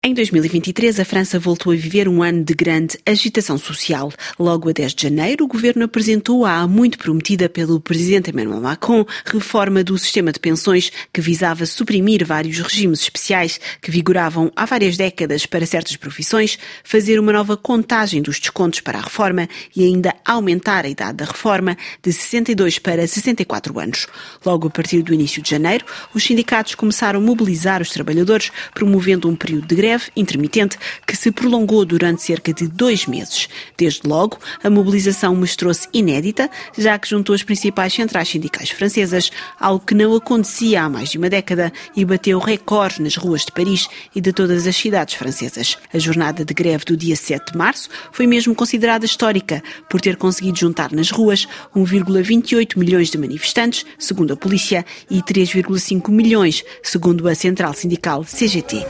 Em 2023, a França voltou a viver um ano de grande agitação social. Logo a 10 de janeiro, o governo apresentou a muito prometida pelo presidente Emmanuel Macron reforma do sistema de pensões que visava suprimir vários regimes especiais que vigoravam há várias décadas para certas profissões, fazer uma nova contagem dos descontos para a reforma e ainda aumentar a idade da reforma de 62 para 64 anos. Logo a partir do início de janeiro, os sindicatos começaram a mobilizar os trabalhadores, promovendo um período de greve greve intermitente que se prolongou durante cerca de dois meses. Desde logo, a mobilização mostrou-se inédita, já que juntou as principais centrais sindicais francesas, algo que não acontecia há mais de uma década e bateu recordes nas ruas de Paris e de todas as cidades francesas. A jornada de greve do dia 7 de março foi mesmo considerada histórica por ter conseguido juntar nas ruas 1,28 milhões de manifestantes, segundo a polícia, e 3,5 milhões, segundo a central sindical CGT.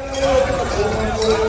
Thank you.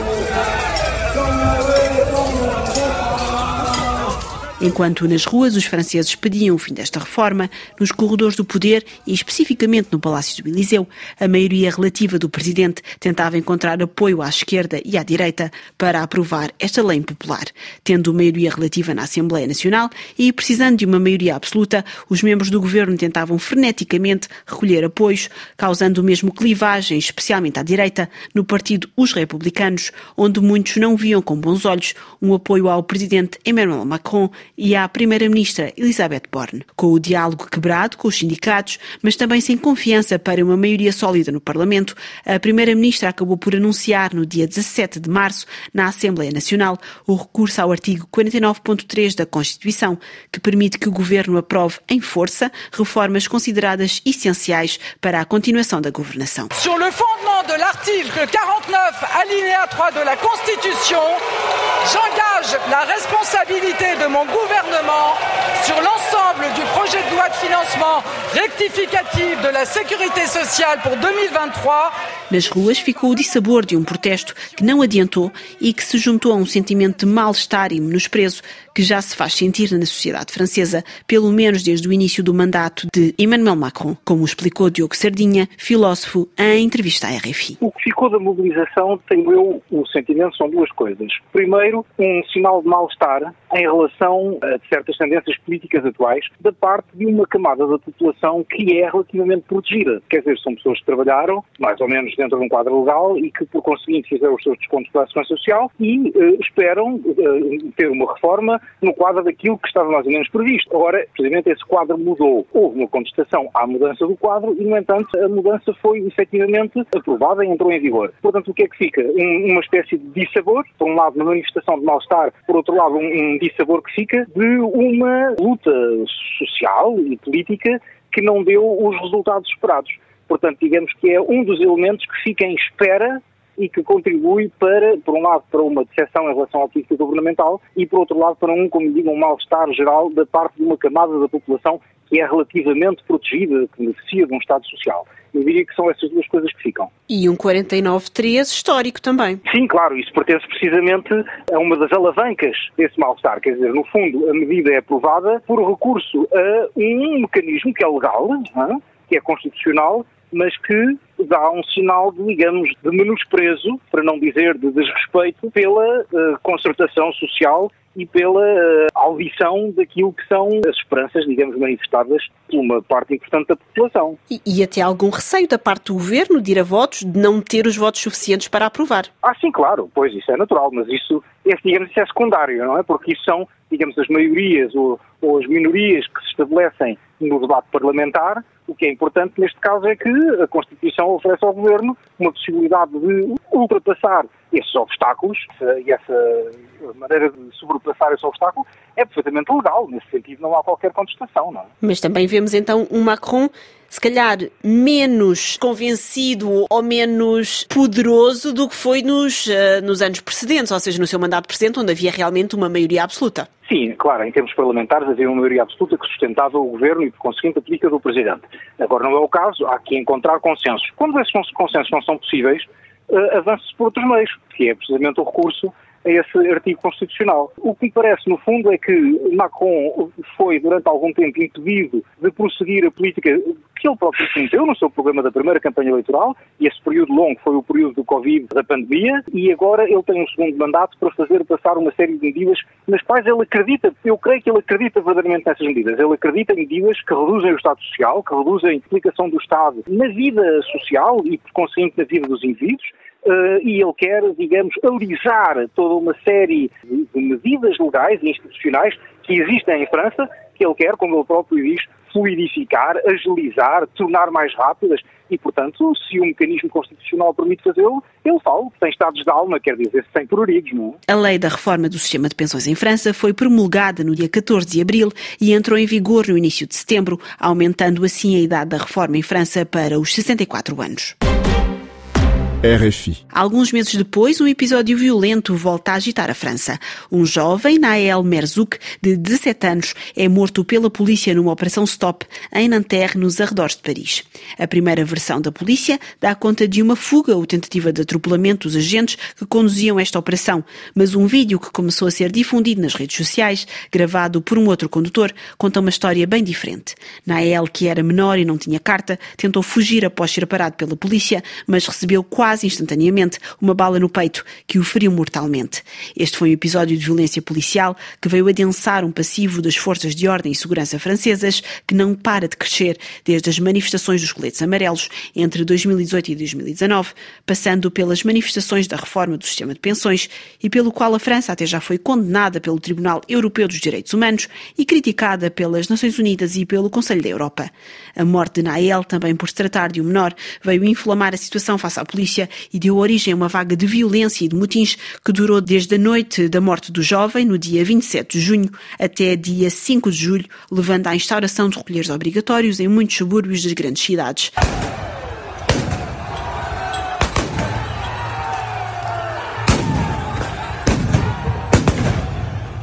Enquanto nas ruas os franceses pediam o fim desta reforma, nos corredores do poder e especificamente no Palácio do Eliseu, a maioria relativa do presidente tentava encontrar apoio à esquerda e à direita para aprovar esta lei impopular. Tendo maioria relativa na Assembleia Nacional e precisando de uma maioria absoluta, os membros do governo tentavam freneticamente recolher apoios, causando mesmo clivagem, especialmente à direita, no partido Os Republicanos, onde muitos não viam com bons olhos um apoio ao presidente Emmanuel Macron e à Primeira-Ministra Elizabeth Borne, com o diálogo quebrado com os sindicatos, mas também sem confiança para uma maioria sólida no Parlamento, a Primeira-Ministra acabou por anunciar no dia 17 de março, na Assembleia Nacional, o recurso ao artigo 49.3 da Constituição, que permite que o Governo aprove em força reformas consideradas essenciais para a continuação da governação. Sur le fondement de l'article 49 alinéa 3 de la Constitution, j'engage la responsabilité de mon gouvernement sur l'ensemble du projet de loi de financement rectificatif de la sécurité sociale pour 2023 Nas ruas ficou o dissabor de um protesto que não adiantou e que se juntou a um sentimento de mal-estar e menosprezo que já se faz sentir na sociedade francesa, pelo menos desde o início do mandato de Emmanuel Macron, como explicou Diogo Sardinha, filósofo, em entrevista à RFI. O que ficou da mobilização, tenho eu o sentimento, são duas coisas. Primeiro, um sinal de mal-estar em relação a certas tendências políticas atuais da parte de uma camada da população que é relativamente protegida. Quer dizer, são pessoas que trabalharam, mais ou menos dentro de um quadro legal e que, por conseguinte, fizeram os seus descontos para a Segurança Social e uh, esperam uh, ter uma reforma no quadro daquilo que estava mais ou menos previsto. Agora, precisamente, esse quadro mudou. Houve uma contestação à mudança do quadro e, no entanto, a mudança foi efetivamente aprovada e entrou em vigor. Portanto, o que é que fica? Um, uma espécie de dissabor, por um lado, uma manifestação de mal-estar, por outro lado, um, um dissabor que fica de uma luta social e política que não deu os resultados esperados. Portanto, digamos que é um dos elementos que fica em espera e que contribui para, por um lado, para uma decepção em relação à política governamental e, por outro lado, para um, como digo, um mal-estar geral da parte de uma camada da população que é relativamente protegida, que beneficia de um Estado social. Eu diria que são essas duas coisas que ficam. E um 49.3 histórico também. Sim, claro, isso pertence precisamente a uma das alavancas desse mal-estar. Quer dizer, no fundo, a medida é aprovada por recurso a um mecanismo que é legal, que é constitucional, mas que dá um sinal, de, digamos, de menosprezo, para não dizer de desrespeito, pela uh, concertação social e pela uh, audição daquilo que são as esperanças, digamos, manifestadas por uma parte importante da população. E, e, até algum receio da parte do governo de ir a votos, de não ter os votos suficientes para aprovar? Ah, sim, claro, pois isso é natural, mas isso, esse, digamos, isso é secundário, não é? Porque isso são, digamos, as maiorias ou, ou as minorias que se estabelecem no debate parlamentar o que é importante neste caso é que a Constituição oferece ao Governo uma possibilidade de ultrapassar esses obstáculos e essa maneira de sobrepassar esse obstáculo é perfeitamente legal. Nesse sentido, não há qualquer contestação. Não é? Mas também vemos então um Macron se calhar menos convencido ou menos poderoso do que foi nos, uh, nos anos precedentes, ou seja, no seu mandato precedente, onde havia realmente uma maioria absoluta. Sim, claro, em termos parlamentares havia uma maioria absoluta que sustentava o governo e, por conseguinte, a política do presidente. Agora não é o caso, há que encontrar consensos. Quando esses consensos não são possíveis, uh, avança-se por outros meios, que é precisamente o recurso a esse artigo constitucional. O que me parece, no fundo, é que Macron foi, durante algum tempo, impedido de prosseguir a política que ele próprio cometeu no seu programa da primeira campanha eleitoral, e esse período longo foi o período do Covid, da pandemia, e agora ele tem um segundo mandato para fazer passar uma série de medidas nas quais ele acredita, eu creio que ele acredita verdadeiramente nessas medidas. Ele acredita em medidas que reduzem o Estado Social, que reduzem a implicação do Estado na vida social e, por conseguinte, na vida dos indivíduos, Uh, e ele quer, digamos, alisar toda uma série de, de medidas legais e institucionais que existem em França, que ele quer, como ele próprio diz, fluidificar, agilizar, tornar mais rápidas e, portanto, se o mecanismo constitucional permite fazê-lo, ele fala, tem estados de alma, quer dizer, sem não é? A lei da reforma do sistema de pensões em França foi promulgada no dia 14 de abril e entrou em vigor no início de setembro, aumentando assim a idade da reforma em França para os 64 anos. RFI. Alguns meses depois, um episódio violento volta a agitar a França. Um jovem, Naël Merzouk, de 17 anos, é morto pela polícia numa operação stop em Nanterre, nos arredores de Paris. A primeira versão da polícia dá conta de uma fuga ou tentativa de atropelamento dos agentes que conduziam esta operação, mas um vídeo que começou a ser difundido nas redes sociais, gravado por um outro condutor, conta uma história bem diferente. Naël, que era menor e não tinha carta, tentou fugir após ser parado pela polícia, mas recebeu quase quase instantaneamente uma bala no peito que o feriu mortalmente. Este foi um episódio de violência policial que veio adensar um passivo das forças de ordem e segurança francesas que não para de crescer desde as manifestações dos coletes amarelos entre 2018 e 2019, passando pelas manifestações da reforma do sistema de pensões e pelo qual a França até já foi condenada pelo Tribunal Europeu dos Direitos Humanos e criticada pelas Nações Unidas e pelo Conselho da Europa. A morte de Nael, também por se tratar de um menor, veio inflamar a situação face à polícia polícia e deu origem a uma vaga de violência e de motins que durou desde a noite da morte do jovem, no dia 27 de junho, até dia 5 de julho, levando à instauração de recolheres obrigatórios em muitos subúrbios das grandes cidades.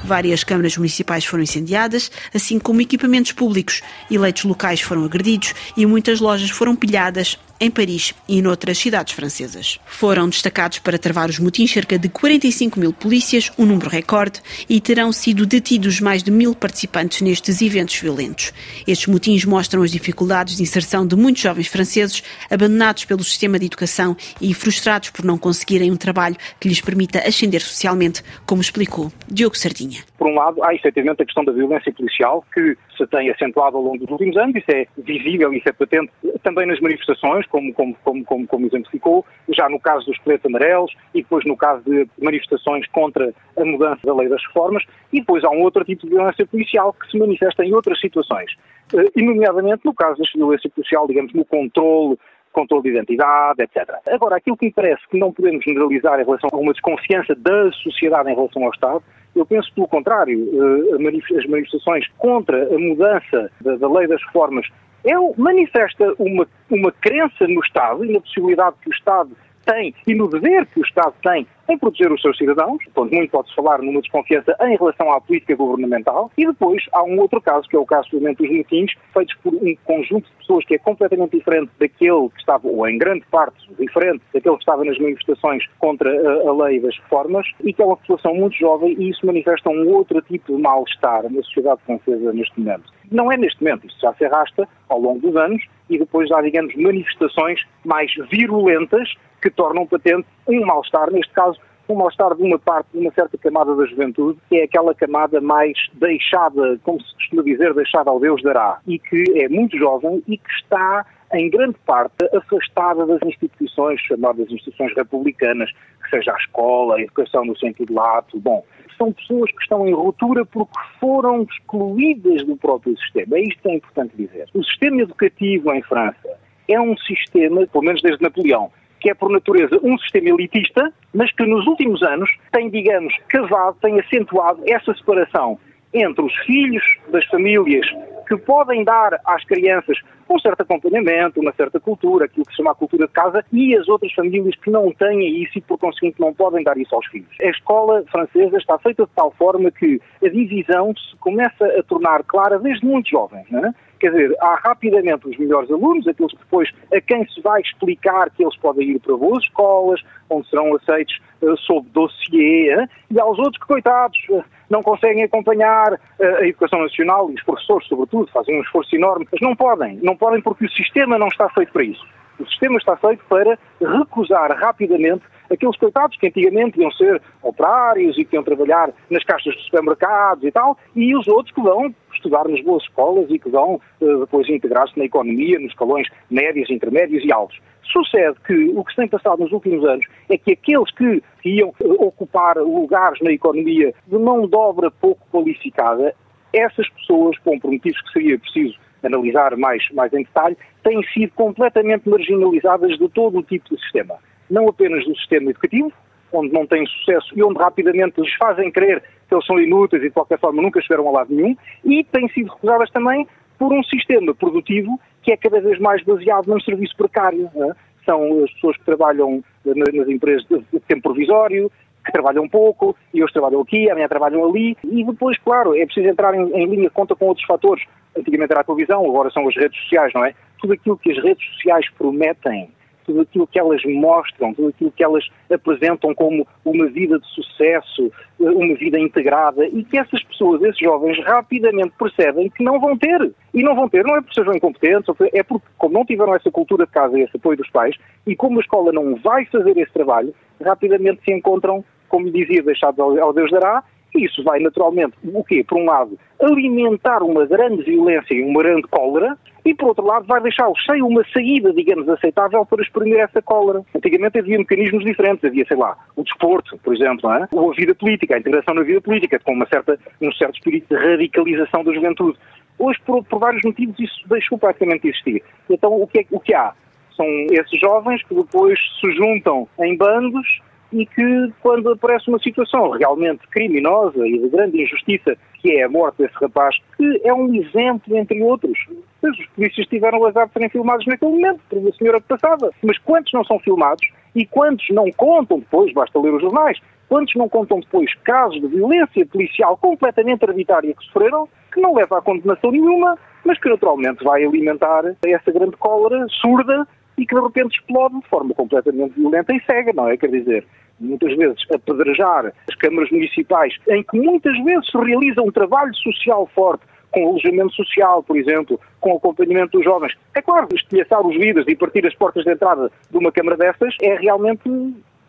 Várias câmaras municipais foram incendiadas, assim como equipamentos públicos. Eleitos locais foram agredidos e muitas lojas foram pilhadas em Paris e noutras cidades francesas. Foram destacados para travar os motins cerca de 45 mil polícias, um número recorde, e terão sido detidos mais de mil participantes nestes eventos violentos. Estes motins mostram as dificuldades de inserção de muitos jovens franceses abandonados pelo sistema de educação e frustrados por não conseguirem um trabalho que lhes permita ascender socialmente, como explicou Diogo Sardinha. Por um lado, há efetivamente a questão da violência policial, que se tem acentuado ao longo dos últimos anos, isso é visível, isso é patente também nas manifestações, como, como, como, como, como exemplificou, já no caso dos coletes amarelos e depois no caso de manifestações contra a mudança da lei das reformas, e depois há um outro tipo de violência policial que se manifesta em outras situações, eh, e nomeadamente no caso da violência policial, digamos, no controle controle de identidade, etc. Agora, aquilo que me parece que não podemos generalizar em relação a uma desconfiança da sociedade em relação ao Estado, eu penso pelo contrário, eh, as manifestações contra a mudança da, lei das reformas é, manifesta uma, uma crença no Estado e na possibilidade que o Estado tem e no dever que o Estado tem em proteger os seus cidadãos, portanto, muito pode-se falar numa desconfiança em relação à política governamental, e depois há um outro caso, que é o caso, dos motins, feitos por um conjunto de pessoas que é completamente diferente daquele que estava, ou em grande parte diferente daquele que estava nas manifestações contra a, a lei das reformas, e que é uma população muito jovem, e isso manifesta um outro tipo de mal-estar na sociedade francesa neste momento. Não é neste momento, isso já se arrasta ao longo dos anos, e depois há, digamos, manifestações mais virulentas que tornam patente um mal-estar, neste caso, um mal-estar de uma parte, de uma certa camada da juventude, que é aquela camada mais deixada, como se costuma dizer, deixada ao Deus dará, e que é muito jovem e que está, em grande parte, afastada das instituições, chamadas instituições republicanas, que seja a escola, a educação no sentido lato, bom, são pessoas que estão em ruptura porque foram excluídas do próprio sistema. É isto que é importante dizer. O sistema educativo em França é um sistema, pelo menos desde Napoleão, que é por natureza um sistema elitista, mas que nos últimos anos tem, digamos, cavado, tem acentuado essa separação entre os filhos das famílias que podem dar às crianças um certo acompanhamento, uma certa cultura, aquilo que se chama a cultura de casa, e as outras famílias que não têm isso e, por conseguinte, não podem dar isso aos filhos. A escola francesa está feita de tal forma que a divisão se começa a tornar clara desde muito jovem. Não é? Quer dizer, há rapidamente os melhores alunos, aqueles que depois a quem se vai explicar que eles podem ir para boas escolas, onde serão aceitos uh, sob dossiê, uh, e aos outros que, coitados, uh, não conseguem acompanhar a educação nacional e os professores, sobretudo, fazem um esforço enorme, mas não podem, não podem porque o sistema não está feito para isso. O sistema está feito para recusar rapidamente aqueles coitados que antigamente iam ser operários e que iam trabalhar nas caixas de supermercados e tal, e os outros que vão estudar nas boas escolas e que vão uh, depois integrar-se na economia, nos escalões médios, intermédios e altos. Sucede que o que se tem passado nos últimos anos é que aqueles que iam uh, ocupar lugares na economia de mão de obra pouco qualificada, essas pessoas, com motivos que seria preciso analisar mais, mais em detalhe, têm sido completamente marginalizadas de todo o tipo de sistema não apenas do sistema educativo, onde não têm sucesso e onde rapidamente lhes fazem crer que eles são inúteis e de qualquer forma nunca chegaram a lado nenhum, e têm sido recusadas também por um sistema produtivo que é cada vez mais baseado num serviço precário. É? São as pessoas que trabalham nas empresas de tempo provisório, que trabalham pouco, e hoje trabalham aqui, amanhã trabalham ali, e depois, claro, é preciso entrar em, em linha de conta com outros fatores. Antigamente era a televisão, agora são as redes sociais, não é? Tudo aquilo que as redes sociais prometem tudo aquilo que elas mostram, tudo aquilo que elas apresentam como uma vida de sucesso, uma vida integrada, e que essas pessoas, esses jovens, rapidamente percebem que não vão ter. E não vão ter, não é porque sejam incompetentes, é porque, como não tiveram essa cultura de casa e esse apoio dos pais, e como a escola não vai fazer esse trabalho, rapidamente se encontram, como dizia, deixados ao Deus dará, isso vai naturalmente, o quê? Por um lado, alimentar uma grande violência e uma grande cólera, e por outro lado vai deixá-los sem uma saída, digamos, aceitável para exprimir essa cólera. Antigamente havia mecanismos diferentes, havia, sei lá, o desporto, por exemplo, é? ou a vida política, a integração na vida política, com uma certa, um certo espírito de radicalização da juventude. Hoje, por, por vários motivos, isso deixou praticamente de existir. Então, o que, é, o que há? São esses jovens que depois se juntam em bandos e que, quando aparece uma situação realmente criminosa e de grande injustiça, que é a morte desse rapaz, que é um exemplo, entre outros. Os polícias tiveram o azar de serem filmados naquele momento, por uma senhora que passava. Mas quantos não são filmados e quantos não contam depois, basta ler os jornais, quantos não contam depois casos de violência policial completamente arbitrária que sofreram, que não leva a condenação nenhuma, mas que naturalmente vai alimentar essa grande cólera surda e que de repente explode de forma completamente violenta e cega, não é? Quer dizer, muitas vezes apedrejar as câmaras municipais, em que muitas vezes se realiza um trabalho social forte, com alojamento social, por exemplo, com acompanhamento dos jovens. É claro, estilhaçar os vidros e partir as portas de entrada de uma câmara dessas é realmente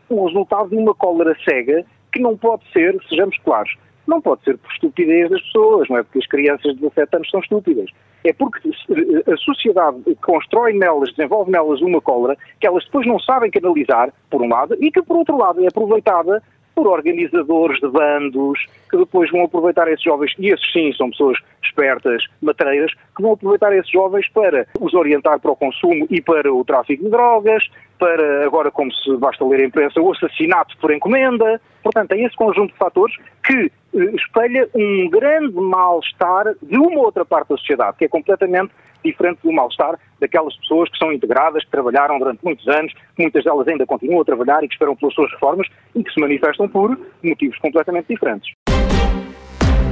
o resultado de uma cólera cega que não pode ser, sejamos claros, não pode ser por estupidez das pessoas, não é porque as crianças de 17 anos são estúpidas é porque a sociedade constrói nelas, desenvolve nelas uma cólera que elas depois não sabem canalizar, por um lado, e que, por outro lado, é aproveitada por organizadores de bandos, que depois vão aproveitar esses jovens, e esses sim são pessoas espertas, matreiras, que vão aproveitar esses jovens para os orientar para o consumo e para o tráfico de drogas, para, agora como se basta ler a imprensa, o assassinato por encomenda. Portanto, é esse conjunto de fatores que eh, espelha um grande mal-estar de uma outra parte da sociedade, que é completamente diferente do mal-estar daquelas pessoas que são integradas, que trabalharam durante muitos anos, que muitas delas ainda continuam a trabalhar e que esperam pelas suas reformas e que se manifestam por motivos completamente diferentes.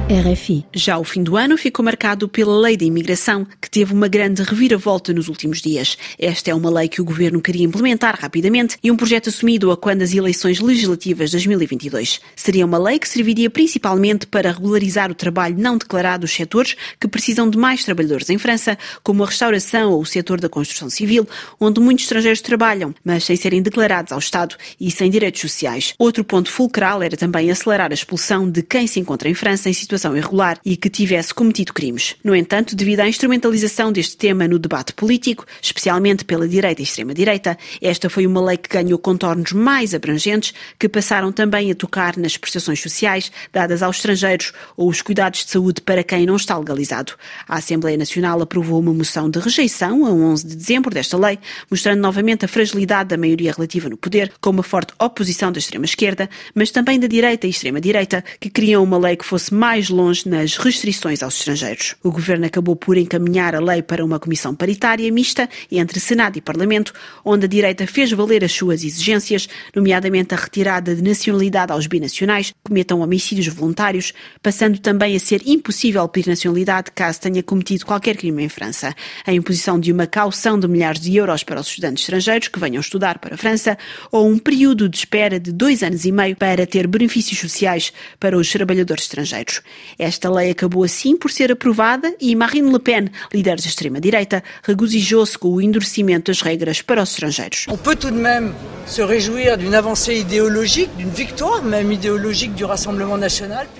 RFI. Já o fim do ano ficou marcado pela lei de imigração, que teve uma grande reviravolta nos últimos dias. Esta é uma lei que o governo queria implementar rapidamente e um projeto assumido a quando as eleições legislativas de 2022. Seria uma lei que serviria principalmente para regularizar o trabalho não declarado dos setores que precisam de mais trabalhadores em França, como a restauração ou o setor da construção civil, onde muitos estrangeiros trabalham, mas sem serem declarados ao Estado e sem direitos sociais. Outro ponto fulcral era também acelerar a expulsão de quem se encontra em França em situação situação irregular e que tivesse cometido crimes. No entanto, devido à instrumentalização deste tema no debate político, especialmente pela direita e extrema-direita, esta foi uma lei que ganhou contornos mais abrangentes, que passaram também a tocar nas prestações sociais dadas aos estrangeiros ou os cuidados de saúde para quem não está legalizado. A Assembleia Nacional aprovou uma moção de rejeição a 11 de dezembro desta lei, mostrando novamente a fragilidade da maioria relativa no poder, com uma forte oposição da extrema-esquerda, mas também da direita e extrema-direita, que queriam uma lei que fosse mais mais longe nas restrições aos estrangeiros. O governo acabou por encaminhar a lei para uma comissão paritária mista entre Senado e Parlamento, onde a direita fez valer as suas exigências, nomeadamente a retirada de nacionalidade aos binacionais que cometam homicídios voluntários, passando também a ser impossível pedir nacionalidade caso tenha cometido qualquer crime em França. A imposição de uma caução de milhares de euros para os estudantes estrangeiros que venham estudar para a França ou um período de espera de dois anos e meio para ter benefícios sociais para os trabalhadores estrangeiros. Esta lei acabou assim por ser aprovada e Marine Le Pen, líder da extrema-direita, regozijou-se com o endurecimento das regras para os estrangeiros. On peut tout de même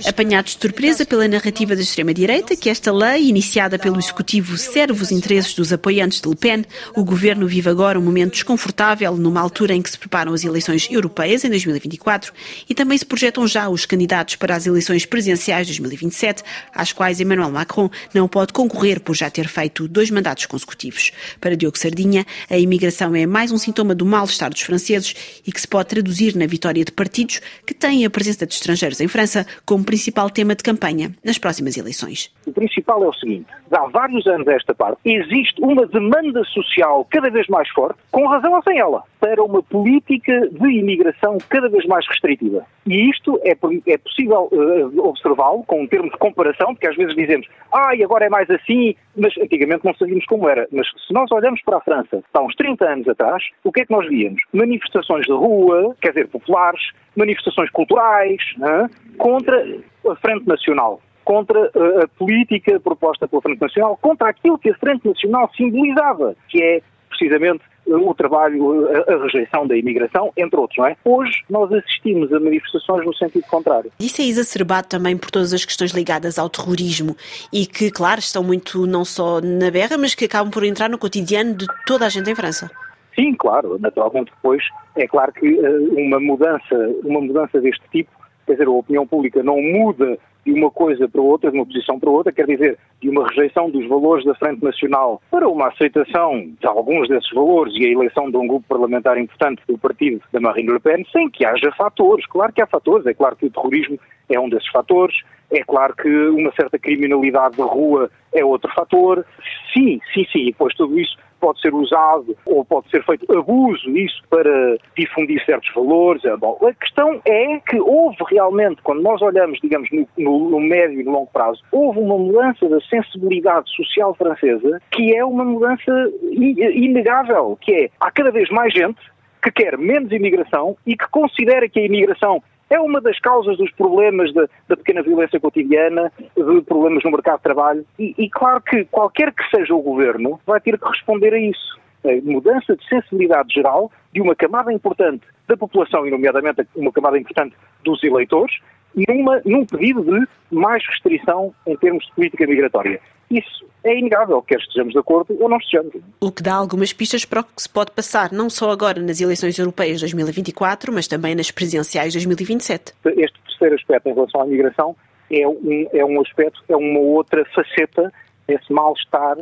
Apanhados de surpresa pela narrativa da extrema-direita que esta lei, iniciada pelo executivo, serve os interesses dos apoiantes de Le Pen, o governo vive agora um momento desconfortável numa altura em que se preparam as eleições europeias em 2024 e também se projetam já os candidatos para as eleições presidenciais de 2027, às quais Emmanuel Macron não pode concorrer por já ter feito dois mandatos consecutivos. Para Diogo Sardinha, a imigração é mais um sintoma do mal-estar dos franceses e que se pode traduzir na vitória de partidos que têm a presença de estrangeiros em França como principal tema de campanha nas próximas eleições. O principal é o seguinte: há vários anos a esta parte, existe uma demanda social cada vez mais forte, com razão ou sem ela, para uma política de imigração cada vez mais restritiva. E isto é, é possível uh, observá-lo com um termo de comparação, porque às vezes dizemos, ah, e agora é mais assim, mas antigamente não sabíamos como era. Mas se nós olhamos para a França, há uns 30 anos atrás, o que é que nós víamos? Manifestações de rua, quer dizer, populares, manifestações culturais, né, contra a Frente Nacional contra a política proposta pela Frente Nacional, contra aquilo que a Frente Nacional simbolizava, que é precisamente o trabalho, a, rejeição da imigração, entre outros, não é? Hoje nós assistimos a manifestações no sentido contrário. Isso é exacerbado também por todas as questões ligadas ao terrorismo e que, claro, estão muito não só na berra, mas que acabam por entrar no cotidiano de toda a gente em França. Sim, claro, naturalmente depois é claro que uma mudança, uma mudança deste tipo, quer dizer, a opinião pública não muda de uma coisa para outra, de uma posição para outra, quer dizer, de uma rejeição dos valores da Frente Nacional para uma aceitação de alguns desses valores e a eleição de um grupo parlamentar importante do partido da Marine Le Pen, sem que haja fatores. Claro que há fatores, é claro que o terrorismo é um desses fatores, é claro que uma certa criminalidade de rua é outro fator. Sim, sim, sim, e depois tudo isso pode ser usado ou pode ser feito abuso disso para difundir certos valores. É, bom, a questão é que houve realmente, quando nós olhamos, digamos, no, no, no médio e no longo prazo, houve uma mudança da sensibilidade social francesa que é uma mudança inegável, que é, há cada vez mais gente que quer menos imigração e que considera que a imigração é uma das causas dos problemas da, pequena violência cotidiana, de problemas no mercado de trabalho. E, e, claro que qualquer que seja o governo vai ter que responder a isso. A mudança de sensibilidade geral de uma camada importante da população, e nomeadamente uma camada importante dos eleitores, numa, num pedido de mais restrição em termos de política migratória. Isso é inegável, quer estejamos de acordo ou não estejamos. O que dá algumas pistas para o que se pode passar, não só agora nas eleições europeias de 2024, mas também nas presidenciais de 2027. Este terceiro aspecto em relação à migração é um, é um aspecto, é uma outra faceta desse mal-estar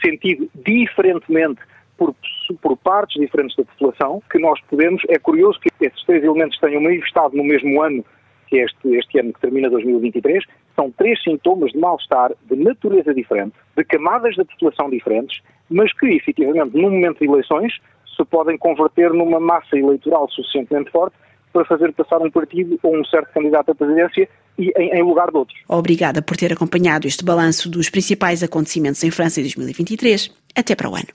sentido diferentemente por, por, partes diferentes da população, que nós podemos, é curioso que esses três elementos tenham manifestado no mesmo ano que é este, este ano que termina 2023, são três sintomas de mal-estar de natureza diferente, de camadas da população diferentes, mas que, efetivamente, no momento de eleições, se podem converter numa massa eleitoral suficientemente forte para fazer passar um partido ou um certo candidato à presidência e em, em, lugar de outros. Obrigada por ter acompanhado este balanço dos principais acontecimentos em França em 2023. Até para o ano.